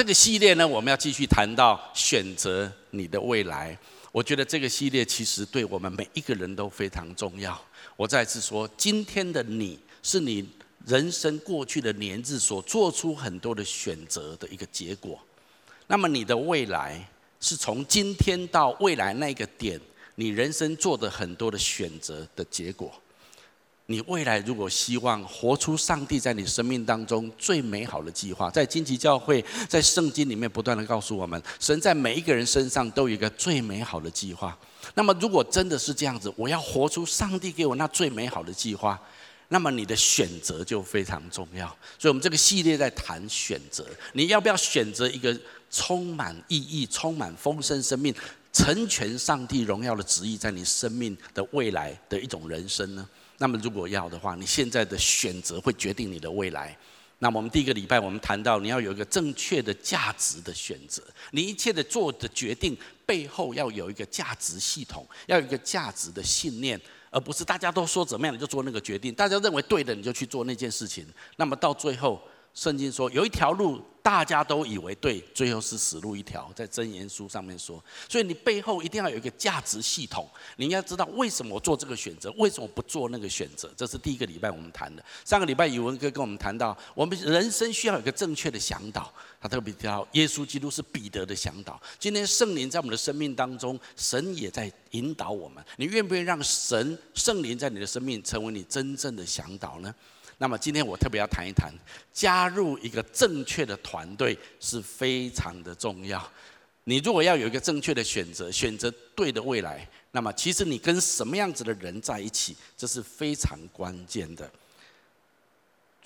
这个系列呢，我们要继续谈到选择你的未来。我觉得这个系列其实对我们每一个人都非常重要。我再次说，今天的你是你人生过去的年日所做出很多的选择的一个结果。那么你的未来是从今天到未来那个点，你人生做的很多的选择的结果。你未来如果希望活出上帝在你生命当中最美好的计划，在荆棘教会，在圣经里面不断地告诉我们，神在每一个人身上都有一个最美好的计划。那么，如果真的是这样子，我要活出上帝给我那最美好的计划，那么你的选择就非常重要。所以，我们这个系列在谈选择，你要不要选择一个充满意义、充满丰盛生命、成全上帝荣耀的旨意在你生命的未来的一种人生呢？那么，如果要的话，你现在的选择会决定你的未来。那，我们第一个礼拜我们谈到，你要有一个正确的价值的选择。你一切的做的决定背后要有一个价值系统，要有一个价值的信念，而不是大家都说怎么样你就做那个决定，大家认为对的你就去做那件事情。那么到最后。圣经说有一条路，大家都以为对，最后是死路一条。在箴言书上面说，所以你背后一定要有一个价值系统。你要知道为什么我做这个选择，为什么不做那个选择。这是第一个礼拜我们谈的。上个礼拜宇文哥跟我们谈到，我们人生需要有一个正确的向导。他特别提到耶稣基督是彼得的向导。今天圣灵在我们的生命当中，神也在引导我们。你愿不愿意让神圣灵在你的生命成为你真正的向导呢？那么今天我特别要谈一谈，加入一个正确的团队是非常的重要。你如果要有一个正确的选择，选择对的未来，那么其实你跟什么样子的人在一起，这是非常关键的。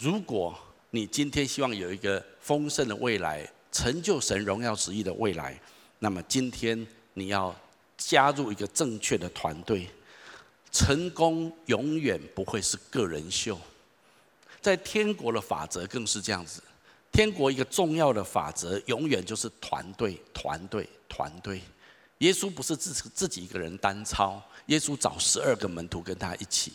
如果你今天希望有一个丰盛的未来，成就神荣耀旨意的未来，那么今天你要加入一个正确的团队。成功永远不会是个人秀。在天国的法则更是这样子，天国一个重要的法则，永远就是团队、团队、团队。耶稣不是自自己一个人单操，耶稣找十二个门徒跟他一起。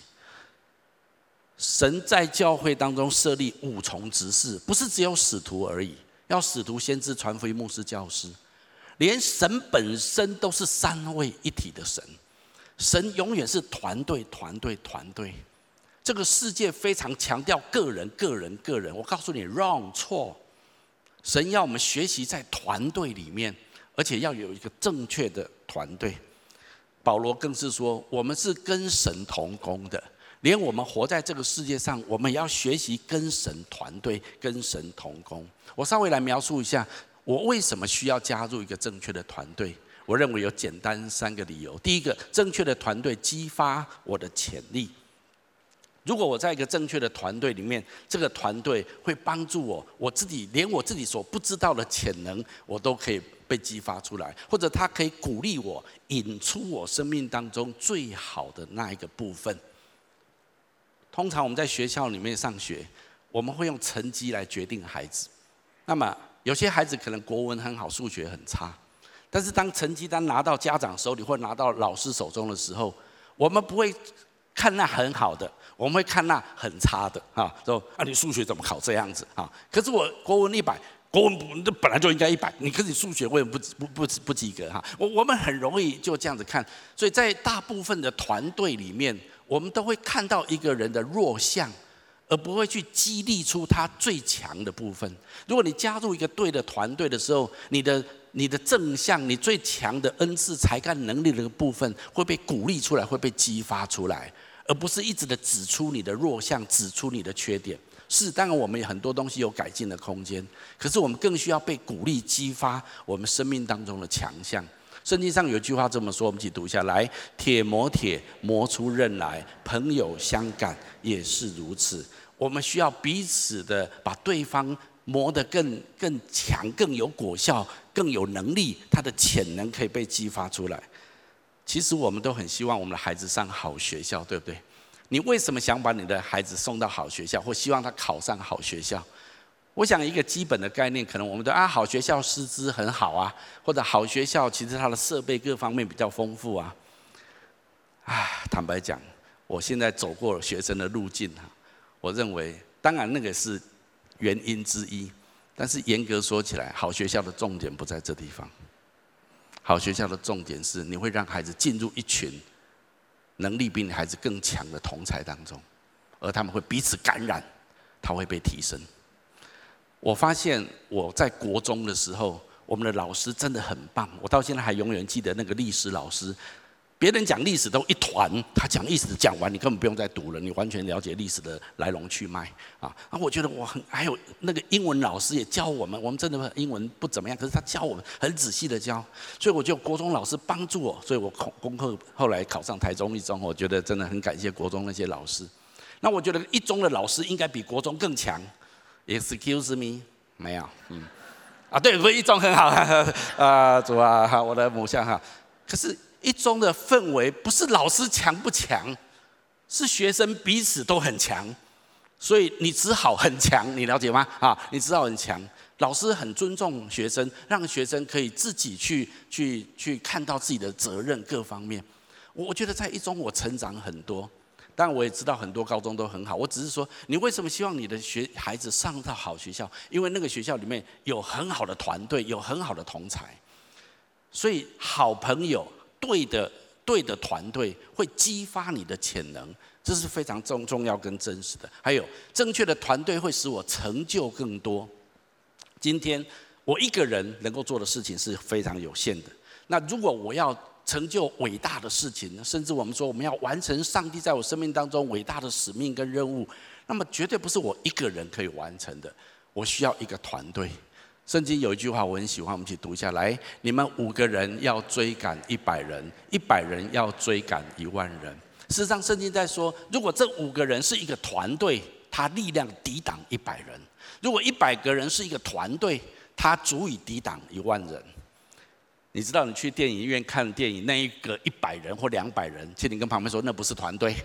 神在教会当中设立五重职事，不是只有使徒而已，要使徒、先知、传福音、牧师、教师，连神本身都是三位一体的神。神永远是团队、团队、团队。这个世界非常强调个人、个人、个人。我告诉你，wrong 错。神要我们学习在团队里面，而且要有一个正确的团队。保罗更是说，我们是跟神同工的，连我们活在这个世界上，我们也要学习跟神团队、跟神同工。我稍微来描述一下，我为什么需要加入一个正确的团队。我认为有简单三个理由。第一个，正确的团队激发我的潜力。如果我在一个正确的团队里面，这个团队会帮助我，我自己连我自己所不知道的潜能，我都可以被激发出来，或者他可以鼓励我，引出我生命当中最好的那一个部分。通常我们在学校里面上学，我们会用成绩来决定孩子。那么有些孩子可能国文很好，数学很差，但是当成绩单拿到家长手里或拿到老师手中的时候，我们不会看那很好的。我们会看那很差的，哈，说啊，你数学怎么考这样子啊？可是我国文一百，国文不，这本来就应该一百，你可是你数学为什么不不不不及格哈？我我们很容易就这样子看，所以在大部分的团队里面，我们都会看到一个人的弱项，而不会去激励出他最强的部分。如果你加入一个对的团队的时候，你的你的正向，你最强的恩赐、才干、能力的部分会被鼓励出来，会被激发出来。而不是一直的指出你的弱项，指出你的缺点。是，当然我们有很多东西有改进的空间，可是我们更需要被鼓励、激发我们生命当中的强项。圣经上有句话这么说，我们一起读一下来：铁磨铁，磨出刃来；朋友相感也是如此。我们需要彼此的把对方磨得更更强、更有果效、更有能力，他的潜能可以被激发出来。其实我们都很希望我们的孩子上好学校，对不对？你为什么想把你的孩子送到好学校，或希望他考上好学校？我想一个基本的概念，可能我们都啊，好学校师资很好啊，或者好学校其实它的设备各方面比较丰富啊。啊，坦白讲，我现在走过学生的路径哈，我认为当然那个是原因之一，但是严格说起来，好学校的重点不在这地方。好学校的重点是，你会让孩子进入一群能力比你孩子更强的同才当中，而他们会彼此感染，他会被提升。我发现我在国中的时候，我们的老师真的很棒，我到现在还永远记得那个历史老师。别人讲历史都一团，他讲历史讲完，你根本不用再读了，你完全了解历史的来龙去脉啊！啊，我觉得我很还有那个英文老师也教我们，我们真的英文不怎么样，可是他教我们很仔细的教，所以我觉得国中老师帮助我，所以我功功课后来考上台中一中，我觉得真的很感谢国中那些老师。那我觉得一中的老师应该比国中更强。Excuse me，没有，嗯，啊，对，不是一中很好，啊，主啊，我的母校哈，可是。一中的氛围不是老师强不强，是学生彼此都很强，所以你只好很强，你了解吗？啊，你只好很强。老师很尊重学生，让学生可以自己去去去看到自己的责任各方面。我我觉得在一中我成长很多，但我也知道很多高中都很好。我只是说，你为什么希望你的学孩子上到好学校？因为那个学校里面有很好的团队，有很好的同才，所以好朋友。对的，对的团队会激发你的潜能，这是非常重重要跟真实的。还有正确的团队会使我成就更多。今天我一个人能够做的事情是非常有限的。那如果我要成就伟大的事情，甚至我们说我们要完成上帝在我生命当中伟大的使命跟任务，那么绝对不是我一个人可以完成的。我需要一个团队。圣经有一句话我很喜欢，我们一起读一下来。你们五个人要追赶一百人，一百人要追赶一万人。事实上，圣经在说，如果这五个人是一个团队，他力量抵挡一百人；如果一百个人是一个团队，他足以抵挡一万人。你知道，你去电影院看电影，那一个一百人或两百人，请你跟旁边说，那不是团队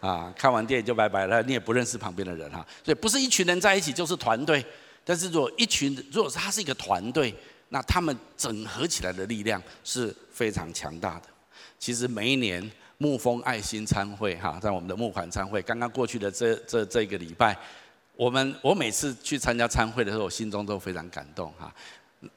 啊！看完电影就拜拜了，你也不认识旁边的人哈。所以，不是一群人在一起就是团队。但是，如果一群，如果是他是一个团队，那他们整合起来的力量是非常强大的。其实每一年牧风爱心餐会哈，在我们的募款餐会刚刚过去的这这这个礼拜，我们我每次去参加餐会的时候，我心中都非常感动哈。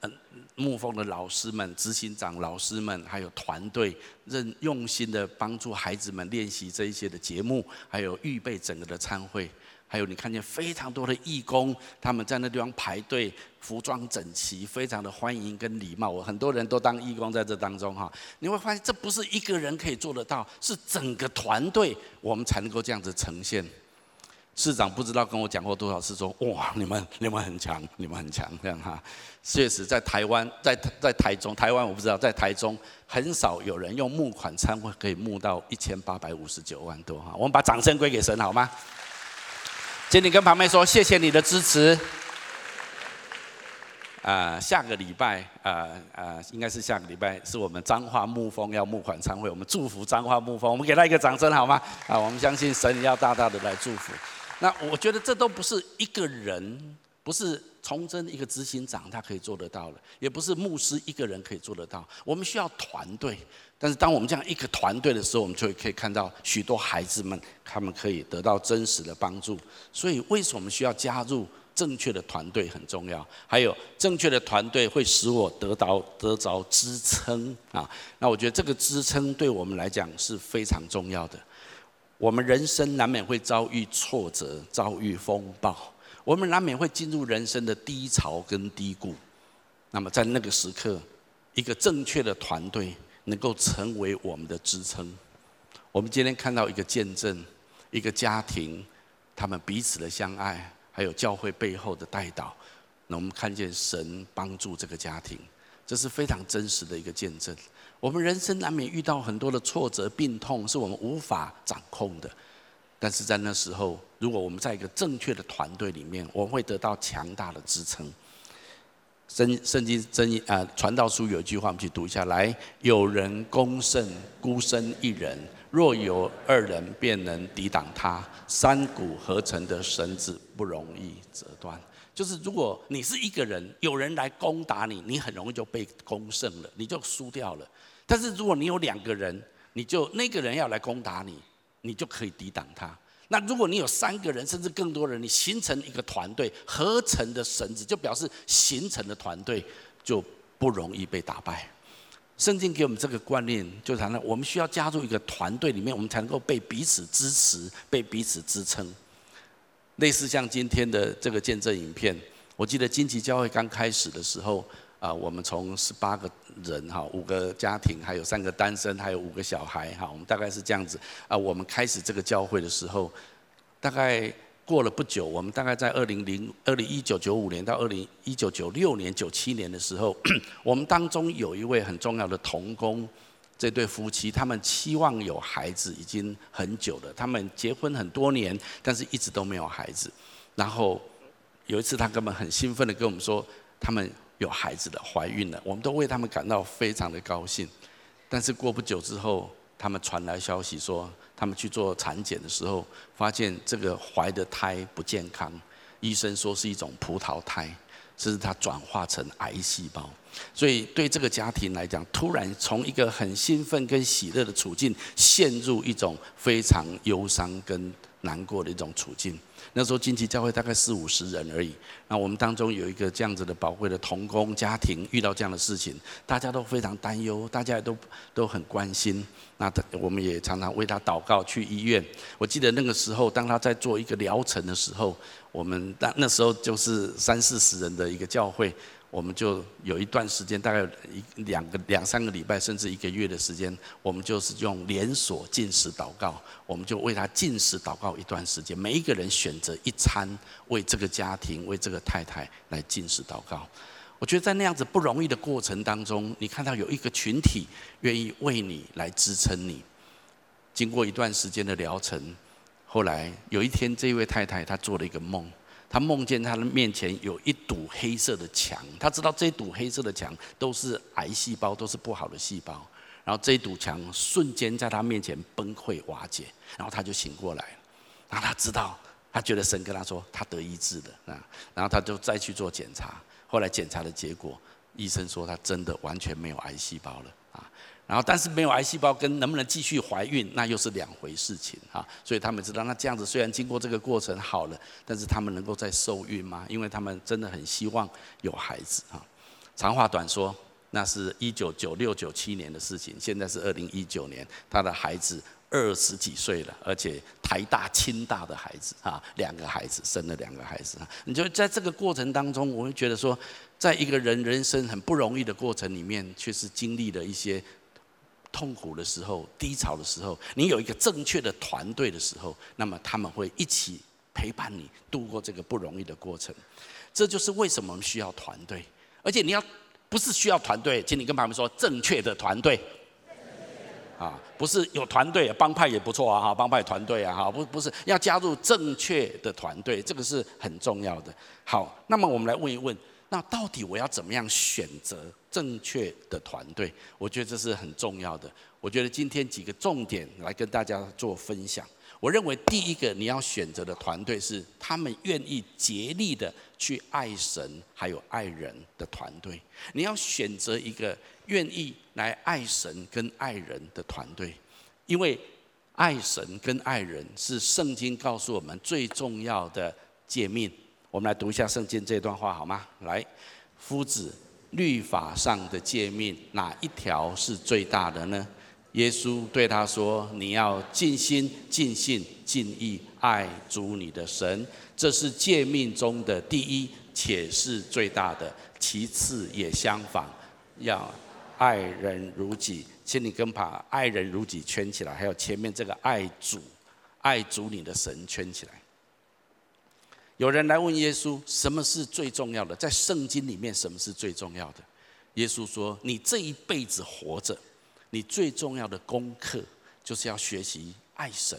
嗯，牧风的老师们、执行长老师们，还有团队，认用心的帮助孩子们练习这一些的节目，还有预备整个的餐会。还有你看见非常多的义工，他们在那地方排队，服装整齐，非常的欢迎跟礼貌。我很多人都当义工在这当中哈，你会发现这不是一个人可以做得到，是整个团队我们才能够这样子呈现。市长不知道跟我讲过多少次说，哇，你们你们很强，你们很强这样哈。确实，在台湾，在在台中，台湾我不知道，在台中很少有人用募款餐会可以募到一千八百五十九万多哈。我们把掌声归给神好吗？请你跟旁边说谢谢你的支持。啊，下个礼拜啊啊，应该是下个礼拜是我们彰化牧风要募款参会，我们祝福彰化牧风，我们给他一个掌声好吗？啊，我们相信神要大大的来祝福。那我觉得这都不是一个人，不是崇祯一个执行长他可以做得到的，也不是牧师一个人可以做得到，我们需要团队。但是当我们这样一个团队的时候，我们就会可以看到许多孩子们，他们可以得到真实的帮助。所以，为什么我们需要加入正确的团队很重要？还有，正确的团队会使我得到得着支撑啊。那我觉得这个支撑对我们来讲是非常重要的。我们人生难免会遭遇挫折，遭遇风暴，我们难免会进入人生的低潮跟低谷。那么在那个时刻，一个正确的团队。能够成为我们的支撑。我们今天看到一个见证，一个家庭，他们彼此的相爱，还有教会背后的带导。那我们看见神帮助这个家庭，这是非常真实的一个见证。我们人生难免遇到很多的挫折、病痛，是我们无法掌控的。但是在那时候，如果我们在一个正确的团队里面，我们会得到强大的支撑。圣圣经真啊，传道书有一句话，我们去读一下来。有人攻胜孤身一人，若有二人，便能抵挡他。三股合成的绳子不容易折断。就是如果你是一个人，有人来攻打你，你很容易就被攻胜了，你就输掉了。但是如果你有两个人，你就那个人要来攻打你，你就可以抵挡他。那如果你有三个人甚至更多人，你形成一个团队，合成的绳子就表示形成的团队就不容易被打败。圣经给我们这个观念，就谈到我们需要加入一个团队里面，我们才能够被彼此支持，被彼此支撑。类似像今天的这个见证影片，我记得金旗教会刚开始的时候，啊，我们从十八个人哈，五个家庭，还有三个单身，还有五个小孩哈，我们大概是这样子啊。我们开始这个教会的时候，大概。过了不久，我们大概在二零零二零一九九五年到二零一九九六年九七年的时候，我们当中有一位很重要的同工，这对夫妻他们期望有孩子已经很久了，他们结婚很多年，但是一直都没有孩子。然后有一次，他根本很兴奋的跟我们说，他们有孩子的，怀孕了，我们都为他们感到非常的高兴。但是过不久之后，他们传来消息说，他们去做产检的时候，发现这个怀的胎不健康，医生说是一种葡萄胎，甚至它转化成癌细胞。所以对这个家庭来讲，突然从一个很兴奋跟喜乐的处境，陷入一种非常忧伤跟难过的一种处境。那时候金旗教会大概四五十人而已，那我们当中有一个这样子的宝贵的童工家庭遇到这样的事情，大家都非常担忧，大家也都都很关心。那他我们也常常为他祷告，去医院。我记得那个时候，当他在做一个疗程的时候，我们那那时候就是三四十人的一个教会。我们就有一段时间，大概一两个两三个礼拜，甚至一个月的时间，我们就是用连锁进食祷告，我们就为他进食祷告一段时间。每一个人选择一餐，为这个家庭，为这个太太来进食祷告。我觉得在那样子不容易的过程当中，你看到有一个群体愿意为你来支撑你。经过一段时间的疗程，后来有一天，这位太太她做了一个梦。他梦见他的面前有一堵黑色的墙，他知道这堵黑色的墙都是癌细胞，都是不好的细胞。然后这堵墙瞬间在他面前崩溃瓦解，然后他就醒过来。然后他知道，他觉得神跟他说他得医治的啊。然后他就再去做检查，后来检查的结果，医生说他真的完全没有癌细胞了。然后，但是没有癌细胞跟能不能继续怀孕，那又是两回事情啊。所以他们知道，那这样子虽然经过这个过程好了，但是他们能够再受孕吗？因为他们真的很希望有孩子啊。长话短说，那是一九九六九七年的事情，现在是二零一九年，他的孩子二十几岁了，而且台大、清大的孩子啊，两个孩子生了两个孩子啊。你就在这个过程当中，我会觉得说，在一个人人生很不容易的过程里面，却是经历了一些。痛苦的时候、低潮的时候，你有一个正确的团队的时候，那么他们会一起陪伴你度过这个不容易的过程。这就是为什么需要团队。而且你要不是需要团队，请你跟朋友们说正确的团队。啊，不是有团队，帮派也不错啊，哈，帮派团队啊，哈，不不是要加入正确的团队，这个是很重要的。好，那么我们来问一问。那到底我要怎么样选择正确的团队？我觉得这是很重要的。我觉得今天几个重点来跟大家做分享。我认为第一个你要选择的团队是他们愿意竭力的去爱神还有爱人的团队。你要选择一个愿意来爱神跟爱人的团队，因为爱神跟爱人是圣经告诉我们最重要的诫命。我们来读一下圣经这段话好吗？来，夫子，律法上的诫命哪一条是最大的呢？耶稣对他说：“你要尽心、尽性、尽意爱主你的神，这是诫命中的第一，且是最大的。其次也相仿，要爱人如己。请你跟把爱人如己圈起来，还有前面这个爱主、爱主你的神圈起来。”有人来问耶稣：“什么是最重要的？在圣经里面，什么是最重要的？”耶稣说：“你这一辈子活着，你最重要的功课就是要学习爱神，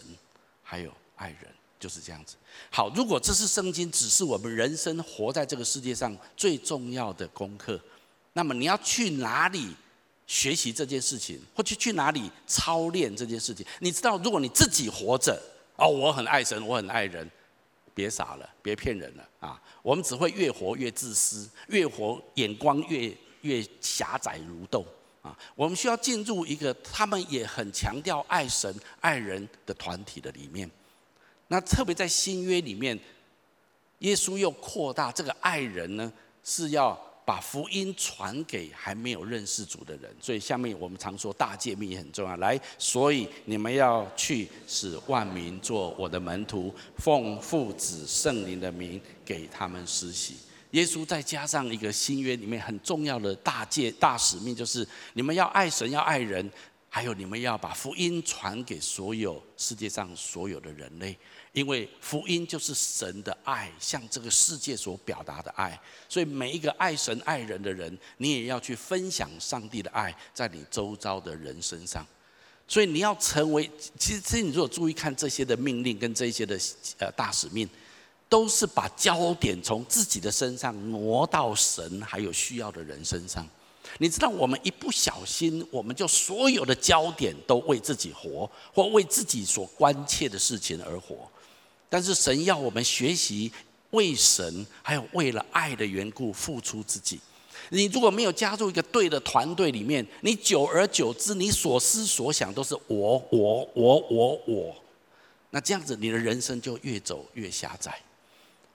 还有爱人，就是这样子。好，如果这是圣经，只是我们人生活在这个世界上最重要的功课，那么你要去哪里学习这件事情，或去去哪里操练这件事情？你知道，如果你自己活着，哦，我很爱神，我很爱人。”别傻了，别骗人了啊！我们只会越活越自私，越活眼光越越狭窄如豆啊！我们需要进入一个他们也很强调爱神爱人的团体的里面。那特别在新约里面，耶稣又扩大这个爱人呢，是要把福音传给还没有认识主的人。所以下面我们常说大诫命也很重要。来，所以你们要去，使万民做我的门徒，奉父子圣灵的名给他们施洗。耶稣再加上一个新约里面很重要的大诫大使命，就是你们要爱神，要爱人。还有，你们要把福音传给所有世界上所有的人类，因为福音就是神的爱，向这个世界所表达的爱。所以，每一个爱神爱人的人，你也要去分享上帝的爱在你周遭的人身上。所以，你要成为，其实，其实你如果注意看这些的命令跟这些的呃大使命，都是把焦点从自己的身上挪到神还有需要的人身上。你知道，我们一不小心，我们就所有的焦点都为自己活，或为自己所关切的事情而活。但是神要我们学习为神，还有为了爱的缘故付出自己。你如果没有加入一个对的团队里面，你久而久之，你所思所想都是我、我、我、我、我。那这样子，你的人生就越走越狭窄。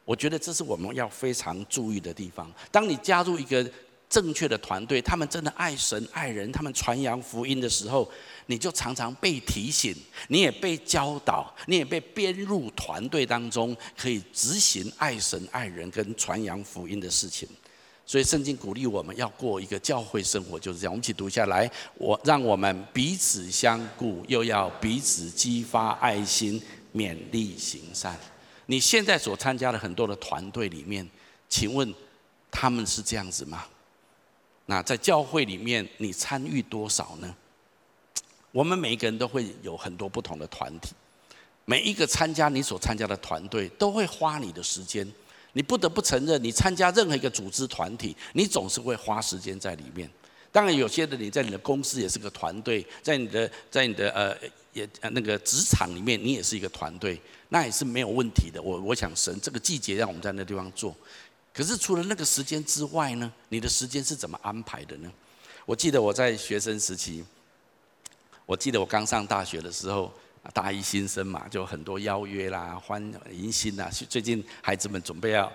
我觉得这是我们要非常注意的地方。当你加入一个正确的团队，他们真的爱神爱人，他们传扬福音的时候，你就常常被提醒，你也被教导，你也被编入团队当中，可以执行爱神爱人跟传扬福音的事情。所以圣经鼓励我们要过一个教会生活，就是这样。我们一起读下来，我让我们彼此相顾，又要彼此激发爱心，勉励行善。你现在所参加的很多的团队里面，请问他们是这样子吗？那在教会里面，你参与多少呢？我们每一个人都会有很多不同的团体，每一个参加你所参加的团队，都会花你的时间。你不得不承认，你参加任何一个组织团体，你总是会花时间在里面。当然，有些的你在你的公司也是个团队，在你的在你的呃也那个职场里面，你也是一个团队，那也是没有问题的。我我想神这个季节让我们在那地方做。可是除了那个时间之外呢？你的时间是怎么安排的呢？我记得我在学生时期，我记得我刚上大学的时候，大一新生嘛，就很多邀约啦、欢迎新啦。最近孩子们准备要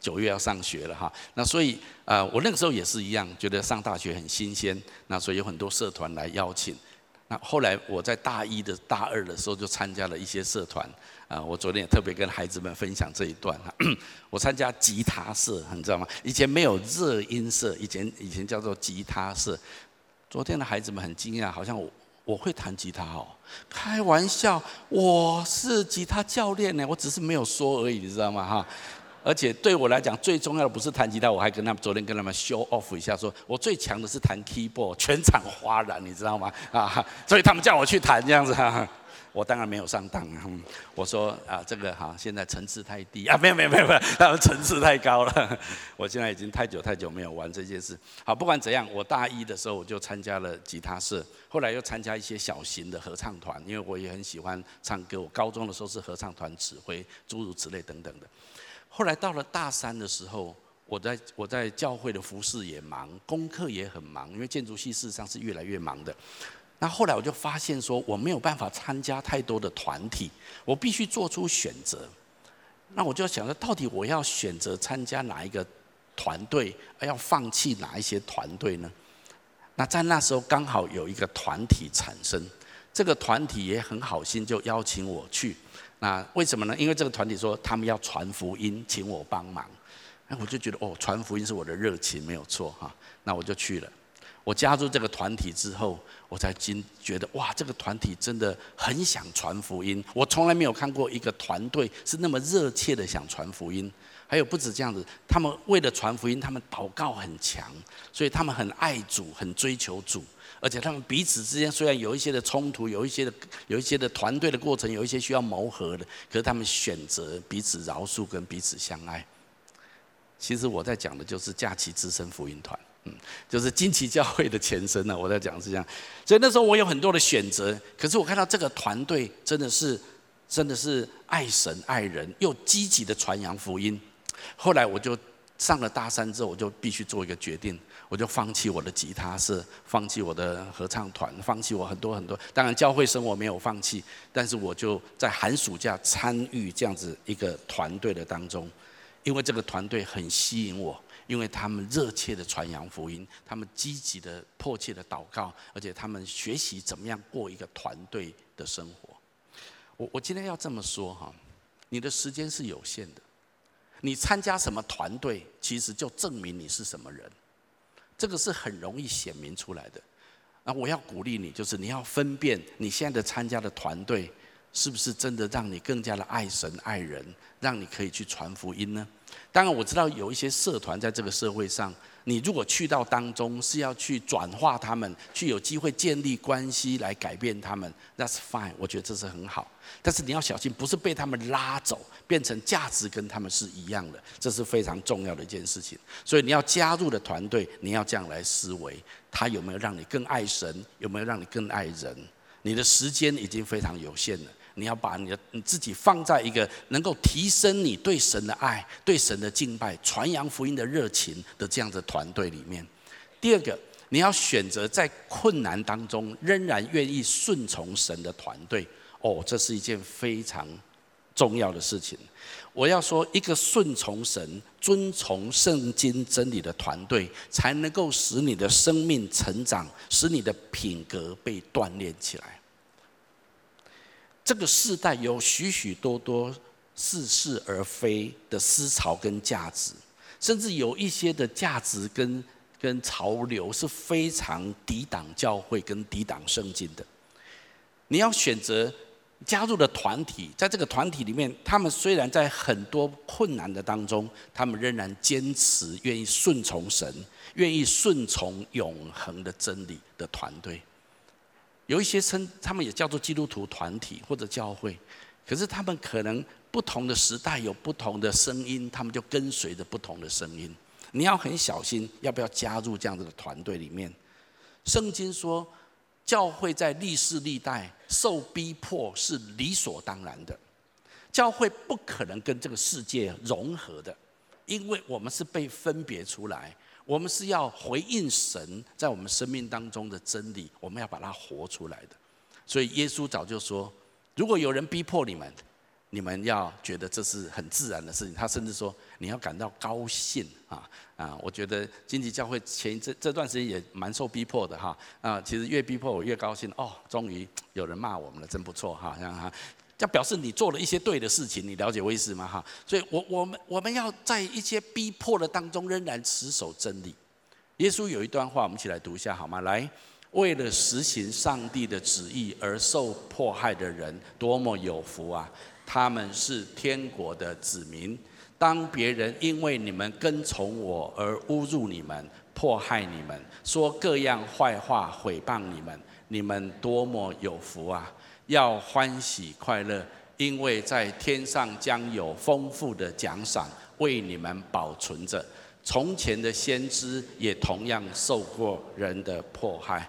九月要上学了哈，那所以呃，我那个时候也是一样，觉得上大学很新鲜，那所以有很多社团来邀请。那后来我在大一的大二的时候就参加了一些社团。啊，我昨天也特别跟孩子们分享这一段哈。我参加吉他社，你知道吗？以前没有热音社，以前以前叫做吉他社。昨天的孩子们很惊讶，好像我我会弹吉他哦。开玩笑，我是吉他教练呢，我只是没有说而已，你知道吗？哈。而且对我来讲，最重要的不是弹吉他，我还跟他们昨天跟他们 show off 一下说，我最强的是弹 keyboard，全场哗然，你知道吗？啊，所以他们叫我去弹这样子哈。我当然没有上当啊！我说啊，这个哈，现在层次太低啊，没有没有没有没有，他们层次太高了。我现在已经太久太久没有玩这件事。好，不管怎样，我大一的时候我就参加了吉他社，后来又参加一些小型的合唱团，因为我也很喜欢唱歌。我高中的时候是合唱团指挥，诸如此类等等的。后来到了大三的时候，我在我在教会的服事也忙，功课也很忙，因为建筑系事实上是越来越忙的。那后来我就发现说，我没有办法参加太多的团体，我必须做出选择。那我就想说，到底我要选择参加哪一个团队，而要放弃哪一些团队呢？那在那时候刚好有一个团体产生，这个团体也很好心，就邀请我去。那为什么呢？因为这个团体说他们要传福音，请我帮忙。那我就觉得哦，传福音是我的热情，没有错哈。那我就去了。我加入这个团体之后，我才惊觉得哇，这个团体真的很想传福音。我从来没有看过一个团队是那么热切的想传福音。还有不止这样子，他们为了传福音，他们祷告很强，所以他们很爱主，很追求主。而且他们彼此之间虽然有一些的冲突，有一些的有一些的团队的过程，有一些需要磨合的，可是他们选择彼此饶恕跟彼此相爱。其实我在讲的就是假期资深福音团。嗯，就是惊奇教会的前身呢。我在讲是这样，所以那时候我有很多的选择，可是我看到这个团队真的是，真的是爱神爱人，又积极的传扬福音。后来我就上了大山之后，我就必须做一个决定，我就放弃我的吉他社，放弃我的合唱团，放弃我很多很多。当然，教会生活没有放弃，但是我就在寒暑假参与这样子一个团队的当中，因为这个团队很吸引我，因为他们热切的传扬福音，他们积极的迫切的祷告，而且他们学习怎么样过一个团队的生活。我我今天要这么说哈，你的时间是有限的。你参加什么团队，其实就证明你是什么人，这个是很容易显明出来的。那我要鼓励你，就是你要分辨你现在的参加的团队，是不是真的让你更加的爱神爱人，让你可以去传福音呢？当然，我知道有一些社团在这个社会上。你如果去到当中，是要去转化他们，去有机会建立关系来改变他们，That's fine，我觉得这是很好。但是你要小心，不是被他们拉走，变成价值跟他们是一样的，这是非常重要的一件事情。所以你要加入的团队，你要这样来思维：他有没有让你更爱神？有没有让你更爱人？你的时间已经非常有限了。你要把你的你自己放在一个能够提升你对神的爱、对神的敬拜、传扬福音的热情的这样的团队里面。第二个，你要选择在困难当中仍然愿意顺从神的团队。哦，这是一件非常重要的事情。我要说，一个顺从神、遵从圣经真理的团队，才能够使你的生命成长，使你的品格被锻炼起来。这个世代有许许多多似是而非的思潮跟价值，甚至有一些的价值跟跟潮流是非常抵挡教会跟抵挡圣经的。你要选择加入的团体，在这个团体里面，他们虽然在很多困难的当中，他们仍然坚持愿意顺从神，愿意顺从永恒的真理的团队。有一些称，他们也叫做基督徒团体或者教会，可是他们可能不同的时代有不同的声音，他们就跟随着不同的声音。你要很小心，要不要加入这样子的团队里面？圣经说，教会在历世历代受逼迫是理所当然的，教会不可能跟这个世界融合的，因为我们是被分别出来。我们是要回应神在我们生命当中的真理，我们要把它活出来的。所以耶稣早就说，如果有人逼迫你们，你们要觉得这是很自然的事情。他甚至说，你要感到高兴啊啊！我觉得荆棘教会前这这段时间也蛮受逼迫的哈啊，其实越逼迫我越高兴哦，终于有人骂我们了，真不错哈，这样哈。这表示你做了一些对的事情，你了解我意思吗？哈，所以我我们我们要在一些逼迫的当中，仍然持守真理。耶稣有一段话，我们一起来读一下好吗？来，为了实行上帝的旨意而受迫害的人，多么有福啊！他们是天国的子民。当别人因为你们跟从我而侮辱你们、迫害你们、说各样坏话毁谤你们，你们多么有福啊！要欢喜快乐，因为在天上将有丰富的奖赏为你们保存着。从前的先知也同样受过人的迫害。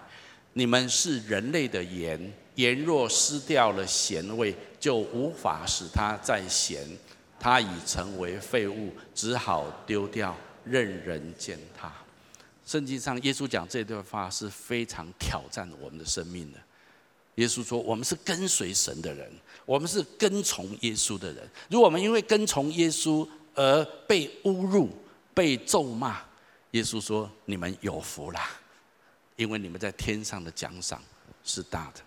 你们是人类的盐，盐若失掉了咸味，就无法使它再咸。它已成为废物，只好丢掉，任人践踏。圣经上耶稣讲这段话是非常挑战我们的生命的。耶稣说：“我们是跟随神的人，我们是跟从耶稣的人。如果我们因为跟从耶稣而被侮辱、被咒骂，耶稣说：‘你们有福啦，因为你们在天上的奖赏是大的。’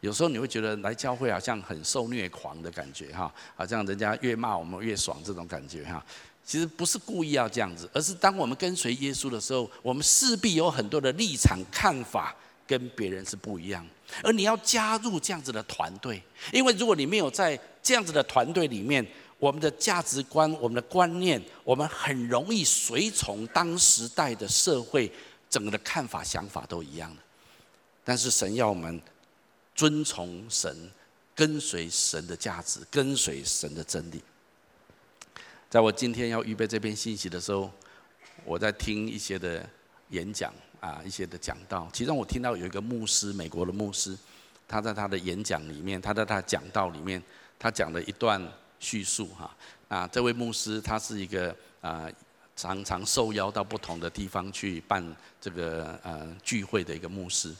有时候你会觉得来教会好像很受虐狂的感觉哈，好像人家越骂我们越爽这种感觉哈。其实不是故意要这样子，而是当我们跟随耶稣的时候，我们势必有很多的立场看法。”跟别人是不一样，而你要加入这样子的团队，因为如果你没有在这样子的团队里面，我们的价值观、我们的观念，我们很容易随从当时代的社会，整个的看法、想法都一样的。但是神要我们遵从神，跟随神的价值，跟随神的真理。在我今天要预备这篇信息的时候，我在听一些的演讲。啊，一些的讲道，其中我听到有一个牧师，美国的牧师，他在他的演讲里面，他在他讲道里面，他讲了一段叙述哈。啊，这位牧师他是一个啊，常常受邀到不同的地方去办这个呃聚会的一个牧师，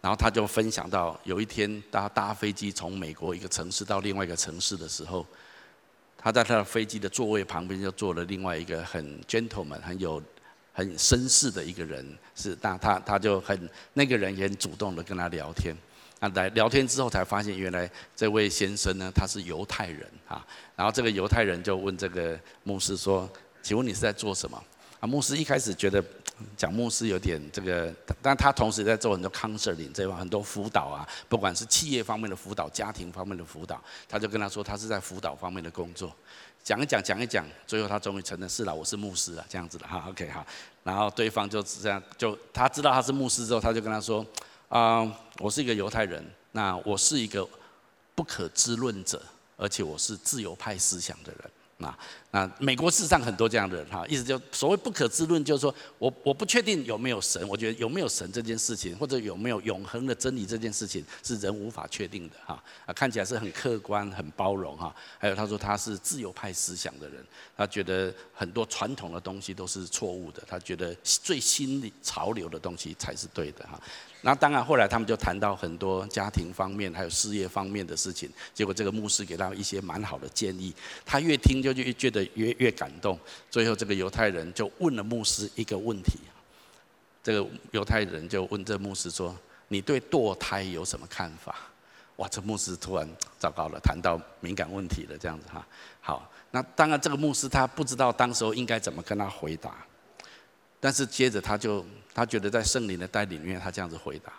然后他就分享到，有一天他搭飞机从美国一个城市到另外一个城市的时候，他在他的飞机的座位旁边就坐了另外一个很 gentleman 很有很绅士的一个人，是那他他就很那个人也很主动的跟他聊天。那来聊天之后才发现，原来这位先生呢，他是犹太人啊。然后这个犹太人就问这个牧师说：“请问你是在做什么？”啊，牧师一开始觉得讲牧师有点这个，但他同时在做很多 counseling 这块很多辅导啊，不管是企业方面的辅导、家庭方面的辅导，他就跟他说他是在辅导方面的工作。讲一讲，讲一讲，最后他终于承认是了，我是牧师了，这样子的哈。OK 哈，然后对方就这样，就他知道他是牧师之后，他就跟他说。啊我是一个犹太人，那我是一个不可知论者，而且我是自由派思想的人。那那美国事实上很多这样的人哈，意思就所谓不可知论，就是说我我不确定有没有神，我觉得有没有神这件事情，或者有没有永恒的真理这件事情，是人无法确定的哈。啊，看起来是很客观、很包容哈。还有他说他是自由派思想的人，他觉得很多传统的东西都是错误的，他觉得最新潮流的东西才是对的哈。那当然，后来他们就谈到很多家庭方面，还有事业方面的事情。结果这个牧师给他一些蛮好的建议，他越听就越觉得越越感动。最后，这个犹太人就问了牧师一个问题。这个犹太人就问这牧师说：“你对堕胎有什么看法？”哇，这牧师突然糟糕了，谈到敏感问题了，这样子哈。好，那当然这个牧师他不知道当时候应该怎么跟他回答，但是接着他就。他觉得在圣灵的带领里面，他这样子回答：“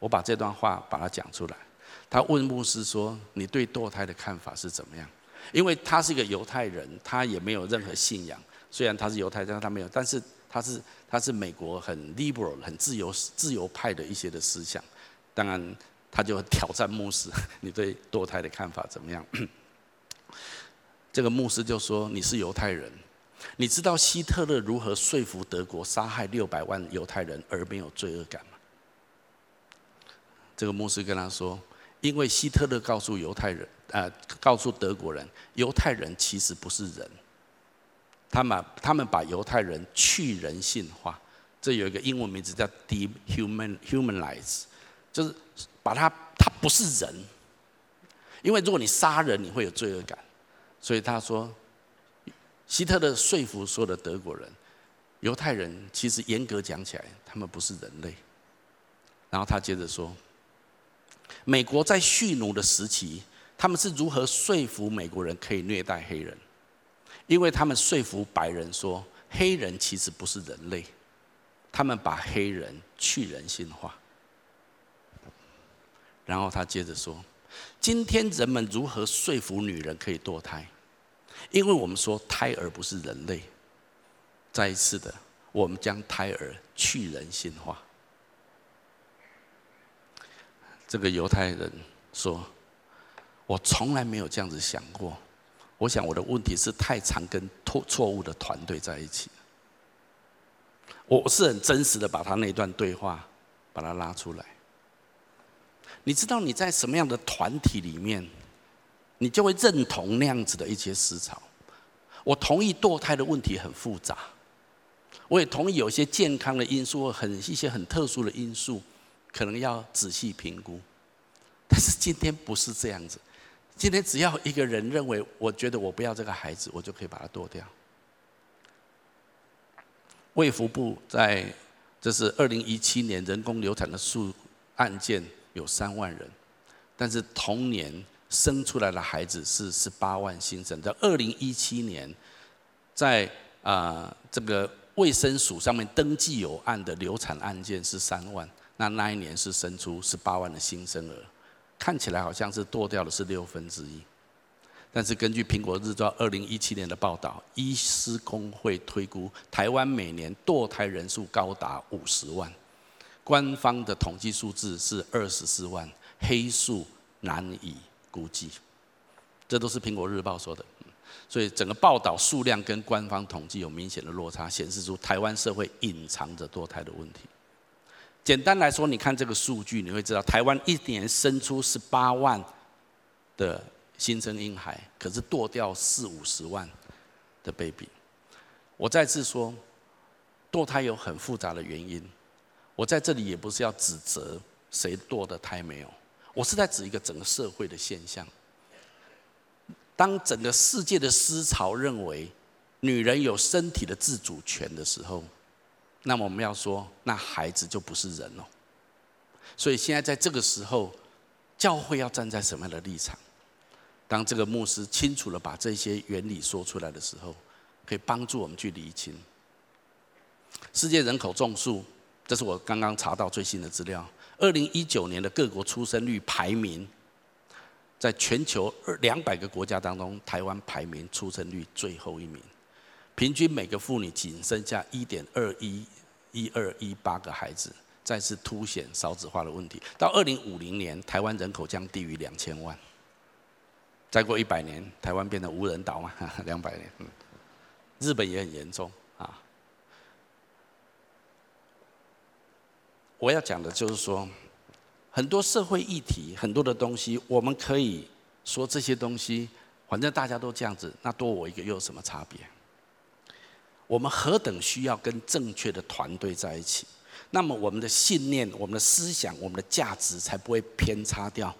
我把这段话把它讲出来。”他问牧师说：“你对堕胎的看法是怎么样？”因为他是一个犹太人，他也没有任何信仰。虽然他是犹太，但他没有，但是他是他是美国很 liberal、很自由、自由派的一些的思想。当然，他就挑战牧师：“ 你对堕胎的看法怎么样？”这个牧师就说：“你是犹太人。”你知道希特勒如何说服德国杀害六百万犹太人而没有罪恶感吗？这个牧师跟他说：“因为希特勒告诉犹太人，呃，告诉德国人，犹太人其实不是人。他们他们把犹太人去人性化，这有一个英文名字叫 dehuman-humanize，就是把他他不是人。因为如果你杀人，你会有罪恶感，所以他说。”希特勒说服所有的德国人，犹太人其实严格讲起来，他们不是人类。然后他接着说，美国在蓄奴的时期，他们是如何说服美国人可以虐待黑人？因为他们说服白人说，黑人其实不是人类，他们把黑人去人性化。然后他接着说，今天人们如何说服女人可以堕胎？因为我们说胎儿不是人类，再一次的，我们将胎儿去人性化。这个犹太人说：“我从来没有这样子想过。我想我的问题是太常跟错错误的团队在一起。”我是很真实的把他那段对话把它拉出来。你知道你在什么样的团体里面？你就会认同那样子的一些思潮。我同意堕胎的问题很复杂，我也同意有些健康的因素，很一些很特殊的因素，可能要仔细评估。但是今天不是这样子，今天只要一个人认为，我觉得我不要这个孩子，我就可以把它堕掉。卫福部在这是二零一七年人工流产的数案件有三万人，但是同年。生出来的孩子是十八万新生，在二零一七年，在啊这个卫生署上面登记有案的流产案件是三万，那那一年是生出十八万的新生儿，看起来好像是堕掉的是六分之一，但是根据苹果日报二零一七年的报道，医师公会推估台湾每年堕胎人数高达五十万，官方的统计数字是二十四万，黑数难以。估计，这都是苹果日报说的，所以整个报道数量跟官方统计有明显的落差，显示出台湾社会隐藏着堕胎的问题。简单来说，你看这个数据，你会知道台湾一年生出十八万的新生婴孩，可是堕掉四五十万的 baby。我再次说，堕胎有很复杂的原因。我在这里也不是要指责谁堕的胎没有，我是在指一个整个社会的现象。当整个世界的思潮认为女人有身体的自主权的时候，那么我们要说，那孩子就不是人了。所以现在在这个时候，教会要站在什么样的立场？当这个牧师清楚的把这些原理说出来的时候，可以帮助我们去厘清。世界人口总数，这是我刚刚查到最新的资料。二零一九年的各国出生率排名，在全球二两百个国家当中，台湾排名出生率最后一名，平均每个妇女仅剩下一点二一一二一八个孩子。再次凸显少子化的问题。到二零五零年，台湾人口将低于两千万。再过一百年，台湾变成无人岛嘛？两百年，嗯，日本也很严重啊。我要讲的就是说，很多社会议题，很多的东西，我们可以说这些东西，反正大家都这样子，那多我一个又有什么差别？我们何等需要跟正确的团队在一起。那么我们的信念、我们的思想、我们的价值才不会偏差掉。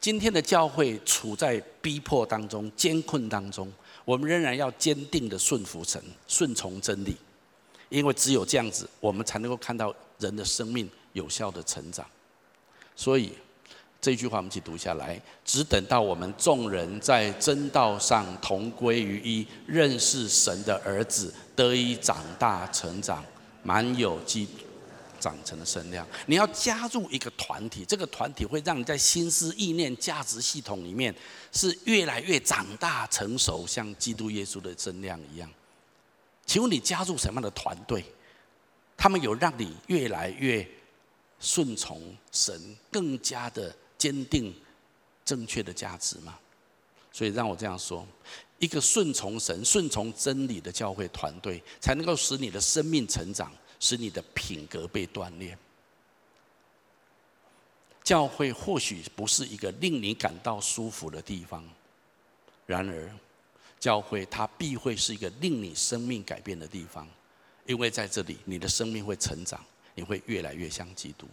今天的教会处在逼迫当中、艰困当中，我们仍然要坚定的顺服神、顺从真理，因为只有这样子，我们才能够看到人的生命有效的成长。所以这句话我们一起读下来：只等到我们众人在真道上同归于一，认识神的儿子，得以长大成长，满有基督。长成的身量，你要加入一个团体，这个团体会让你在心思意念、价值系统里面是越来越长大成熟，像基督耶稣的身量一样。请问你加入什么样的团队？他们有让你越来越顺从神，更加的坚定正确的价值吗？所以让我这样说：一个顺从神、顺从真理的教会团队，才能够使你的生命成长。使你的品格被锻炼。教会或许不是一个令你感到舒服的地方，然而，教会它必会是一个令你生命改变的地方，因为在这里，你的生命会成长，你会越来越像基督。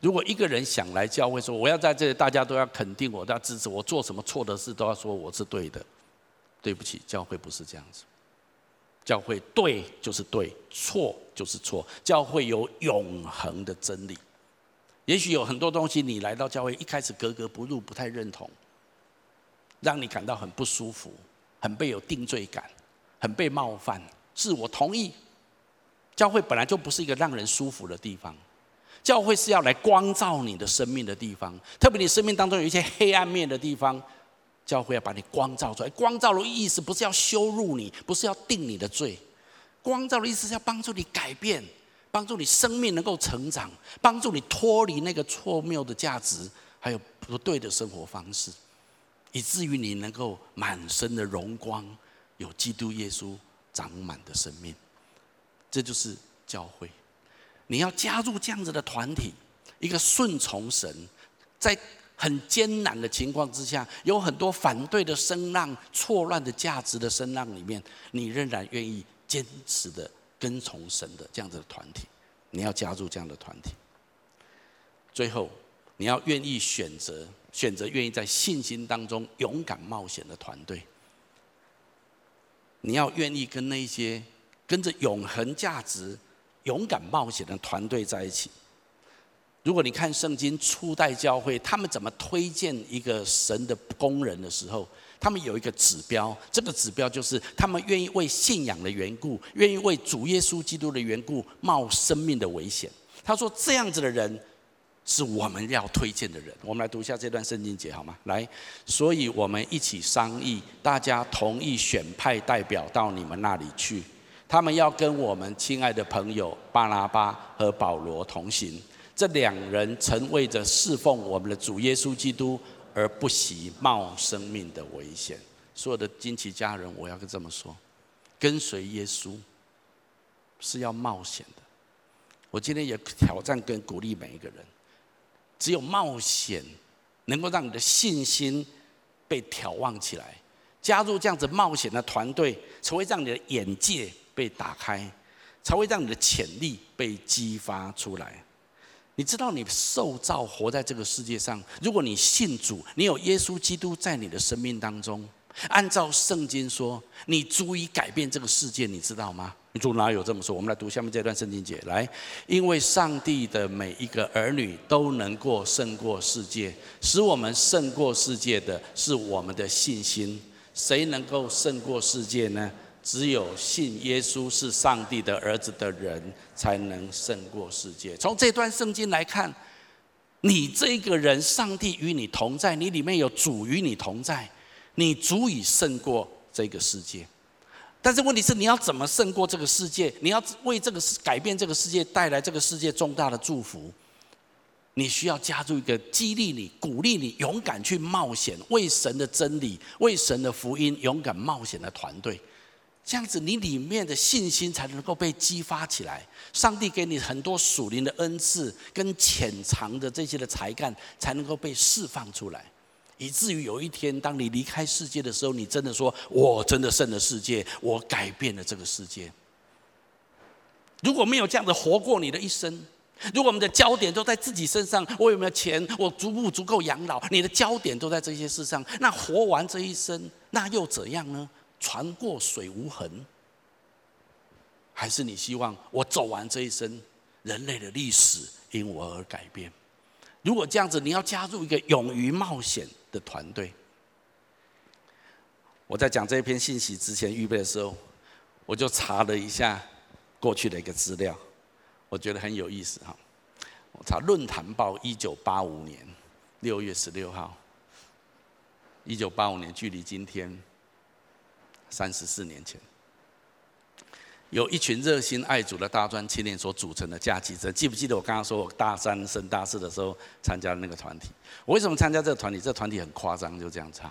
如果一个人想来教会说，我要在这里，大家都要肯定我，都要支持我，做什么错的事都要说我是对的，对不起，教会不是这样子。教会对就是对，错就是错。教会有永恒的真理。也许有很多东西，你来到教会一开始格格不入，不太认同，让你感到很不舒服，很被有定罪感，很被冒犯。是我同意，教会本来就不是一个让人舒服的地方。教会是要来光照你的生命的地方，特别你生命当中有一些黑暗面的地方。教会要把你光照出来，光照的意思不是要羞辱你，不是要定你的罪，光照的意思是要帮助你改变，帮助你生命能够成长，帮助你脱离那个错谬的价值，还有不对的生活方式，以至于你能够满身的荣光，有基督耶稣长满的生命。这就是教会，你要加入这样子的团体，一个顺从神，在。很艰难的情况之下，有很多反对的声浪、错乱的价值的声浪里面，你仍然愿意坚持的跟从神的这样子的团体，你要加入这样的团体。最后，你要愿意选择选择愿意在信心当中勇敢冒险的团队。你要愿意跟那些跟着永恒价值、勇敢冒险的团队在一起。如果你看圣经初代教会，他们怎么推荐一个神的工人的时候，他们有一个指标，这个指标就是他们愿意为信仰的缘故，愿意为主耶稣基督的缘故冒生命的危险。他说这样子的人是我们要推荐的人。我们来读一下这段圣经节好吗？来，所以我们一起商议，大家同意选派代表到你们那里去，他们要跟我们亲爱的朋友巴拉巴和保罗同行。这两人曾为着侍奉我们的主耶稣基督而不惜冒生命的危险。所有的惊奇家人，我要跟这么说：跟随耶稣是要冒险的。我今天也挑战跟鼓励每一个人，只有冒险能够让你的信心被眺望起来，加入这样子冒险的团队，才会让你的眼界被打开，才会让你的潜力被激发出来。你知道，你受造活在这个世界上，如果你信主，你有耶稣基督在你的生命当中，按照圣经说，你足以改变这个世界，你知道吗？主哪有这么说？我们来读下面这段圣经节，来，因为上帝的每一个儿女都能够胜过世界，使我们胜过世界的是我们的信心。谁能够胜过世界呢？只有信耶稣是上帝的儿子的人，才能胜过世界。从这段圣经来看，你这个人，上帝与你同在，你里面有主与你同在，你足以胜过这个世界。但是问题是，你要怎么胜过这个世界？你要为这个改变这个世界，带来这个世界重大的祝福。你需要加入一个激励你、鼓励你、勇敢去冒险、为神的真理、为神的福音勇敢冒险的团队。这样子，你里面的信心才能够被激发起来。上帝给你很多属灵的恩赐跟潜藏的这些的才干，才能够被释放出来。以至于有一天，当你离开世界的时候，你真的说：“我真的胜了世界，我改变了这个世界。”如果没有这样子活过你的一生，如果我们的焦点都在自己身上，我有没有钱？我足不足够养老？你的焦点都在这些事上，那活完这一生，那又怎样呢？船过水无痕，还是你希望我走完这一生，人类的历史因我而改变？如果这样子，你要加入一个勇于冒险的团队。我在讲这一篇信息之前预备的时候，我就查了一下过去的一个资料，我觉得很有意思哈。我查《论坛报》一九八五年六月十六号，一九八五年距离今天三十四年前。有一群热心爱主的大专青年所组成的假期生，记不记得我刚刚说我大三升大四的时候参加的那个团体？我为什么参加这个团体？这个团体很夸张，就这样子。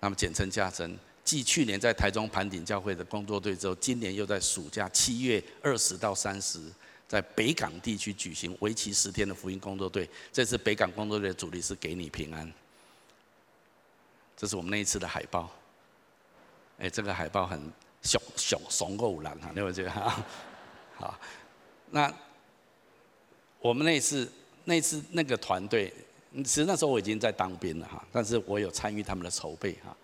那么简称假生，继去年在台中盘顶教会的工作队之后，今年又在暑假七月二十到三十，在北港地区举行为期十天的福音工作队。这次北港工作队的主题是给你平安。这是我们那一次的海报。哎，这个海报很。熊熊怂过五郎哈，你会觉得 哈，好，那我们那次那次那个团队，其实那时候我已经在当兵了哈，但是我有参与他们的筹备哈，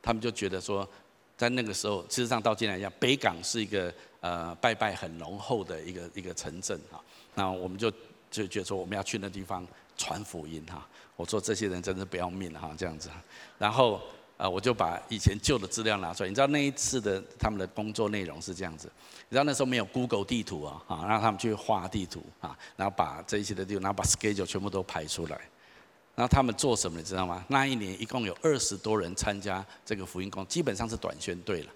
他们就觉得说，在那个时候，事实上到今天来讲，北港是一个呃拜拜很浓厚的一个一个城镇哈，那我们就就觉得说我们要去那地方传福音哈，我说这些人真是不要命哈这样子，然后。啊，我就把以前旧的资料拿出来。你知道那一次的他们的工作内容是这样子。你知道那时候没有 Google 地图啊，啊，让他们去画地图啊，然后把这一些的地图，然后把 schedule 全部都排出来。然后他们做什么，你知道吗？那一年一共有二十多人参加这个福音工，基本上是短宣队了。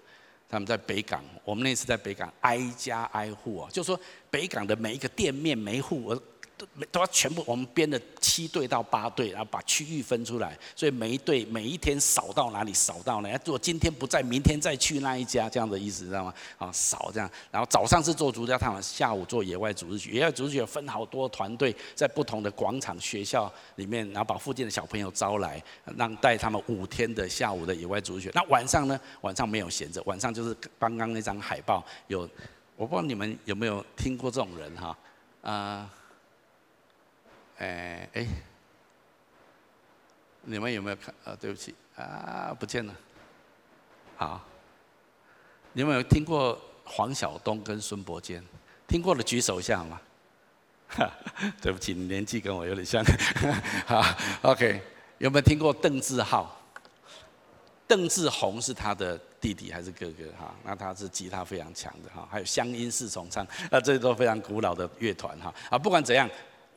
他们在北港，我们那次在北港挨家挨户啊，就说北港的每一个店面、每一户我。都要全部，我们编了七队到八队，然后把区域分出来，所以每一队每一天扫到哪里扫到哪。如果今天不在，明天再去那一家，这样的意思，知道吗？啊，扫这样，然后早上是做主日探访，下午做野外组织学。野外组织学分好多团队，在不同的广场、学校里面，然后把附近的小朋友招来，让带他们五天的下午的野外组织学。那晚上呢？晚上没有闲着，晚上就是刚刚那张海报有，我不知道你们有没有听过这种人哈，啊。哎哎，你们有没有看？啊，对不起，啊，不见了。好，你们有听过黄晓东跟孙伯坚？听过的举手一下好吗？哈，对不起，年纪跟我有点像。好，OK，有没有听过邓志浩？邓志宏是他的弟弟还是哥哥？哈，那他是吉他非常强的哈，还有乡音四重唱，那这都非常古老的乐团哈。啊，不管怎样。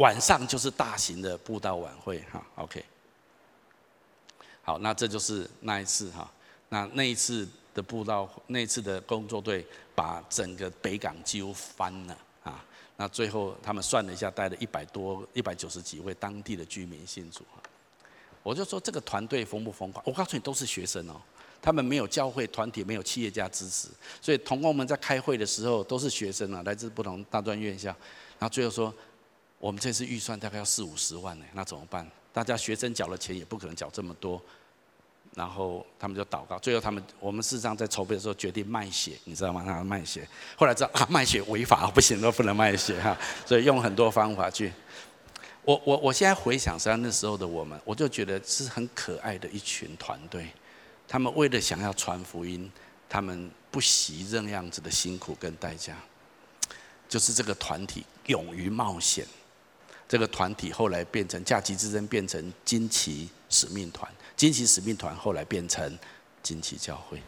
晚上就是大型的布道晚会哈，OK，好，那这就是那一次哈，那那一次的布道，那一次的工作队把整个北港几乎翻了啊，那最后他们算了一下，带了一百多、一百九十几位当地的居民信主哈，我就说这个团队疯不疯狂？我告诉你，都是学生哦，他们没有教会团体，没有企业家支持，所以同工们在开会的时候都是学生啊，来自不同大专院校，然后最后说。我们这次预算大概要四五十万呢，那怎么办？大家学生缴了钱也不可能缴这么多，然后他们就祷告，最后他们我们事实上在筹备的时候决定卖血，你知道吗？他卖血，后来知道啊 卖血违法，不行，都不能卖血哈，所以用很多方法去。我我我现在回想上那时候的我们，我就觉得是很可爱的一群团队，他们为了想要传福音，他们不惜这样子的辛苦跟代价，就是这个团体勇于冒险。这个团体后来变成假期之争，变成惊奇使命团。惊奇使命团后来变成惊奇教会。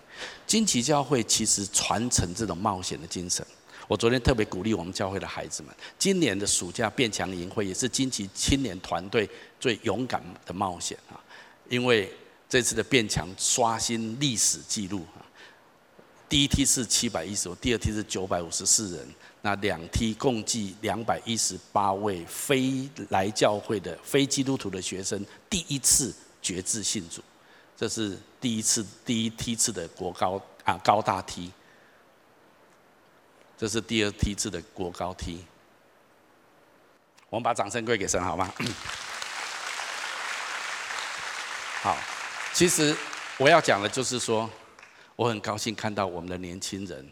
惊奇教会其实传承这种冒险的精神。我昨天特别鼓励我们教会的孩子们，今年的暑假变强营会也是惊奇青年团队最勇敢的冒险啊！因为这次的变强刷新历史记录啊，第一梯是七百一十五，第二梯是九百五十四人。那两梯共计两百一十八位非来教会的非基督徒的学生第一次决志信主，这是第一次第一梯次的国高啊高大梯，这是第二梯次的国高梯。我们把掌声归给神好吗？好，其实我要讲的就是说，我很高兴看到我们的年轻人。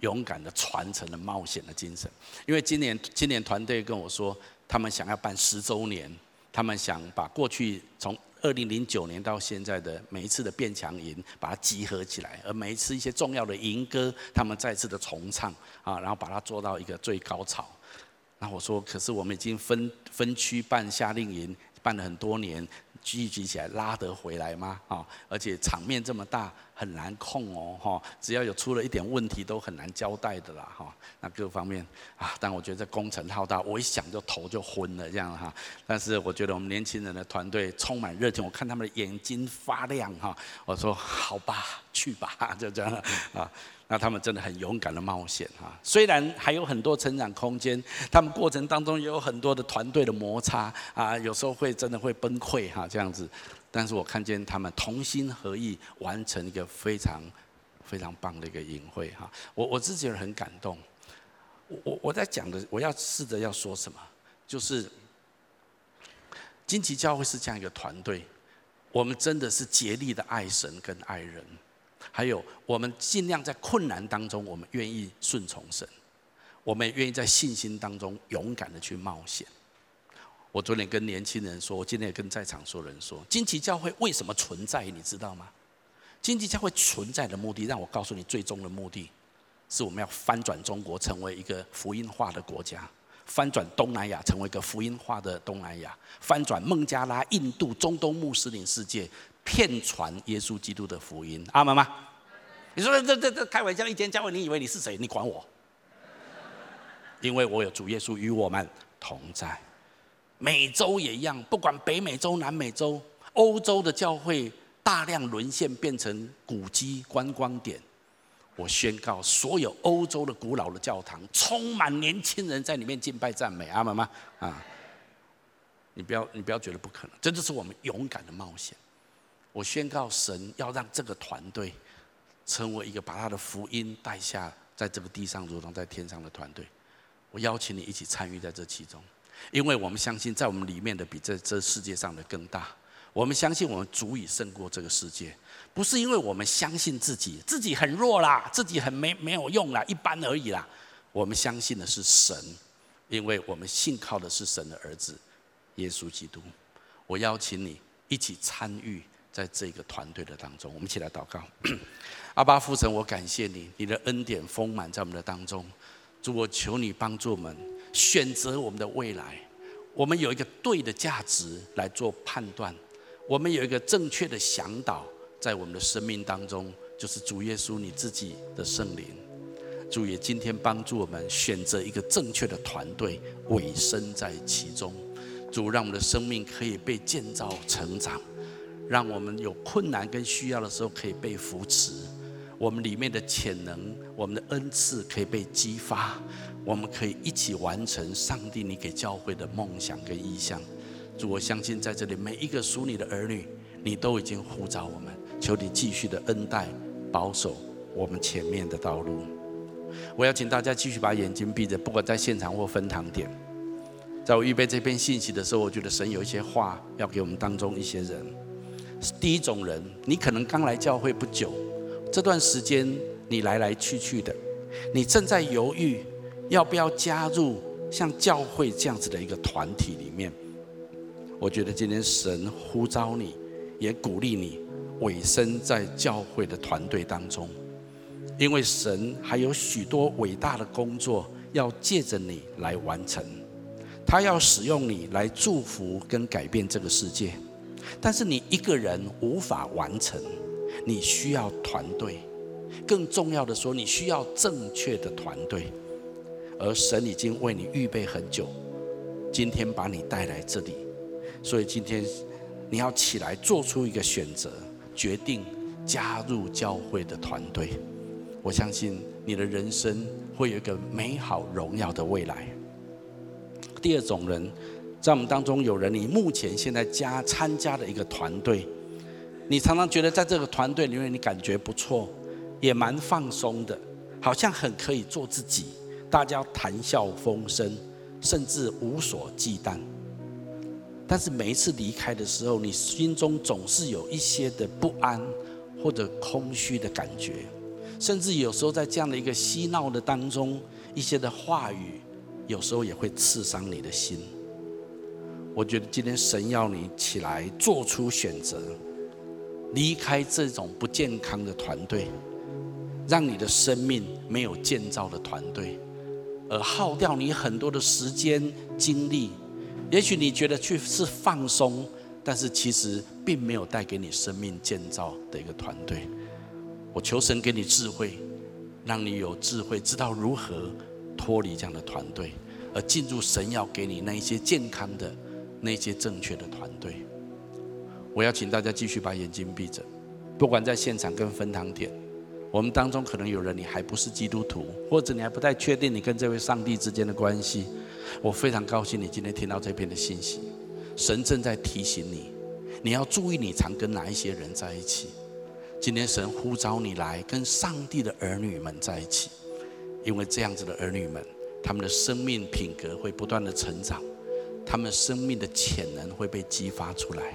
勇敢的传承了冒险的精神，因为今年今年团队跟我说，他们想要办十周年，他们想把过去从二零零九年到现在的每一次的变强营，把它集合起来，而每一次一些重要的营歌，他们再次的重唱啊，然后把它做到一个最高潮。那我说，可是我们已经分分区办夏令营，办了很多年。聚集起来拉得回来吗？啊，而且场面这么大，很难控哦，哈，只要有出了一点问题，都很难交代的啦，哈。那各方面啊，但我觉得这工程浩大，我一想就头就昏了这样哈。但是我觉得我们年轻人的团队充满热情，我看他们的眼睛发亮哈。我说好吧，去吧，就这样啊。那他们真的很勇敢的冒险哈，虽然还有很多成长空间，他们过程当中也有很多的团队的摩擦啊，有时候会真的会崩溃哈这样子，但是我看见他们同心合意完成一个非常非常棒的一个营会哈，我我自己也很感动，我我我在讲的我要试着要说什么，就是惊奇教会是这样一个团队，我们真的是竭力的爱神跟爱人。还有，我们尽量在困难当中，我们愿意顺从神，我们也愿意在信心当中勇敢的去冒险。我昨天跟年轻人说，我今天也跟在场所有人说，惊奇教会为什么存在？你知道吗？惊奇教会存在的目的，让我告诉你，最终的目的是我们要翻转中国，成为一个福音化的国家；翻转东南亚，成为一个福音化的东南亚；翻转孟加拉、印度、中东穆斯林世界，遍传耶稣基督的福音。阿门吗？你说这这这开玩笑，一间教会，你以为你是谁？你管我？因为我有主耶稣与我们同在。美洲也一样，不管北美洲、南美洲、欧洲的教会大量沦陷，变成古迹观光点。我宣告，所有欧洲的古老的教堂充满年轻人在里面敬拜赞美。阿门吗？啊！你不要你不要觉得不可能，这就是我们勇敢的冒险。我宣告，神要让这个团队。成为一个把他的福音带下在这个地上，如同在天上的团队。我邀请你一起参与在这其中，因为我们相信，在我们里面的比这这世界上的更大。我们相信我们足以胜过这个世界，不是因为我们相信自己，自己很弱啦，自己很没没有用啦，一般而已啦。我们相信的是神，因为我们信靠的是神的儿子耶稣基督。我邀请你一起参与。在这个团队的当中，我们一起来祷告。阿爸父神，我感谢你，你的恩典丰满在我们的当中。主，我求你帮助我们选择我们的未来。我们有一个对的价值来做判断，我们有一个正确的向导在我们的生命当中，就是主耶稣你自己的圣灵。主也今天帮助我们选择一个正确的团队，委身在其中。主，让我们的生命可以被建造成长。让我们有困难跟需要的时候可以被扶持，我们里面的潜能、我们的恩赐可以被激发，我们可以一起完成上帝你给教会的梦想跟意向。主，我相信在这里每一个属你的儿女，你都已经呼召我们，求你继续的恩待、保守我们前面的道路。我要请大家继续把眼睛闭着，不管在现场或分堂点，在我预备这篇信息的时候，我觉得神有一些话要给我们当中一些人。第一种人，你可能刚来教会不久，这段时间你来来去去的，你正在犹豫要不要加入像教会这样子的一个团体里面。我觉得今天神呼召你，也鼓励你委身在教会的团队当中，因为神还有许多伟大的工作要借着你来完成，他要使用你来祝福跟改变这个世界。但是你一个人无法完成，你需要团队。更重要的说，你需要正确的团队。而神已经为你预备很久，今天把你带来这里，所以今天你要起来做出一个选择，决定加入教会的团队。我相信你的人生会有一个美好荣耀的未来。第二种人。在我们当中有人，你目前现在加参加的一个团队，你常常觉得在这个团队里面你感觉不错，也蛮放松的，好像很可以做自己，大家谈笑风生，甚至无所忌惮。但是每一次离开的时候，你心中总是有一些的不安或者空虚的感觉，甚至有时候在这样的一个嬉闹的当中，一些的话语，有时候也会刺伤你的心。我觉得今天神要你起来做出选择，离开这种不健康的团队，让你的生命没有建造的团队，而耗掉你很多的时间精力。也许你觉得去是放松，但是其实并没有带给你生命建造的一个团队。我求神给你智慧，让你有智慧，知道如何脱离这样的团队，而进入神要给你那一些健康的。那些正确的团队，我要请大家继续把眼睛闭着。不管在现场跟分堂点，我们当中可能有人你还不是基督徒，或者你还不太确定你跟这位上帝之间的关系。我非常高兴你今天听到这篇的信息，神正在提醒你，你要注意你常跟哪一些人在一起。今天神呼召你来跟上帝的儿女们在一起，因为这样子的儿女们，他们的生命品格会不断的成长。他们生命的潜能会被激发出来，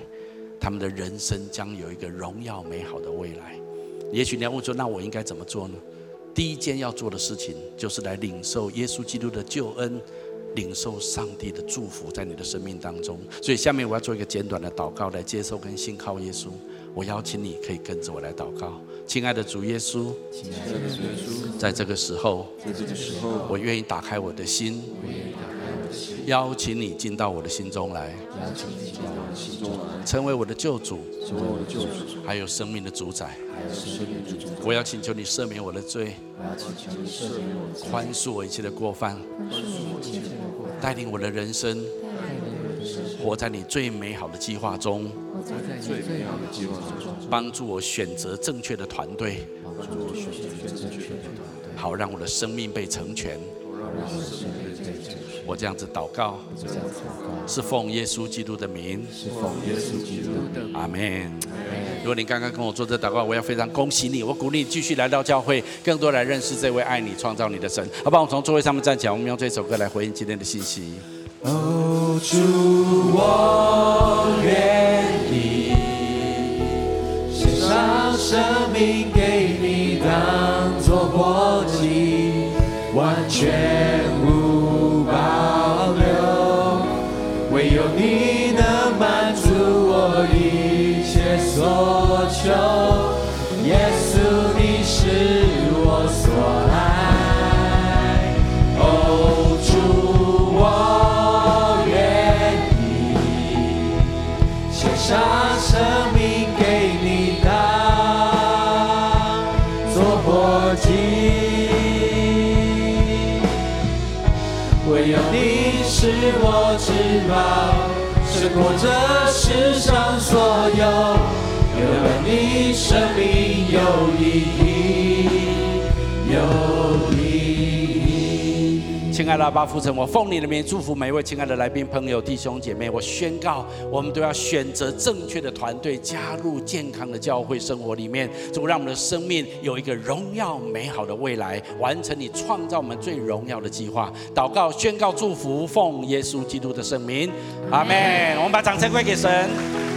他们的人生将有一个荣耀美好的未来。也许你要问说，那我应该怎么做呢？第一件要做的事情就是来领受耶稣基督的救恩，领受上帝的祝福在你的生命当中。所以下面我要做一个简短的祷告，来接受跟信靠耶稣。我邀请你可以跟着我来祷告，亲爱的主耶稣，亲爱的主耶稣，在这个时候，在这个时候，我愿意打开我的心。邀请你进到我的心中来，邀请你进到我的心中来，成为我的救主，成为我的救主，还有生命的主宰，还有生命的主宰。我要请求你赦免我的罪，我要请求你赦免我的罪，宽恕我一切的过犯，宽恕我一切的过犯，带领我的人生，带领我的人生，活在你最美好的计划中，活在你最美好的计划中，帮助我选择正确的团队，帮助我选择正确的团队，好让我的生命被成全，好让我的生命我这样子祷告，是奉耶稣基督的名，是奉耶稣基督的名。阿门。如果你刚刚跟我做这祷告，我要非常恭喜你，我鼓励你继续来到教会，更多来认识这位爱你、创造你的神。好吧，我从座位上面站起来，我们用这首歌来回应今天的信息。哦，主，我愿意献上生命给你，当作活祭，完全所求，耶稣你是我所爱。哦，主，我愿意献上生命给你当作活祭，唯有你是我至宝。胜过这世上所有，有你，生命有意义，有意义。亲爱的阿爸父神，我奉你的名祝福每一位亲爱的来宾朋友、弟兄姐妹。我宣告，我们都要选择正确的团队，加入健康的教会生活里面，主让我们的生命有一个荣耀美好的未来，完成你创造我们最荣耀的计划。祷告、宣告、祝福，奉耶稣基督的圣名。阿门。我们把掌声归给神。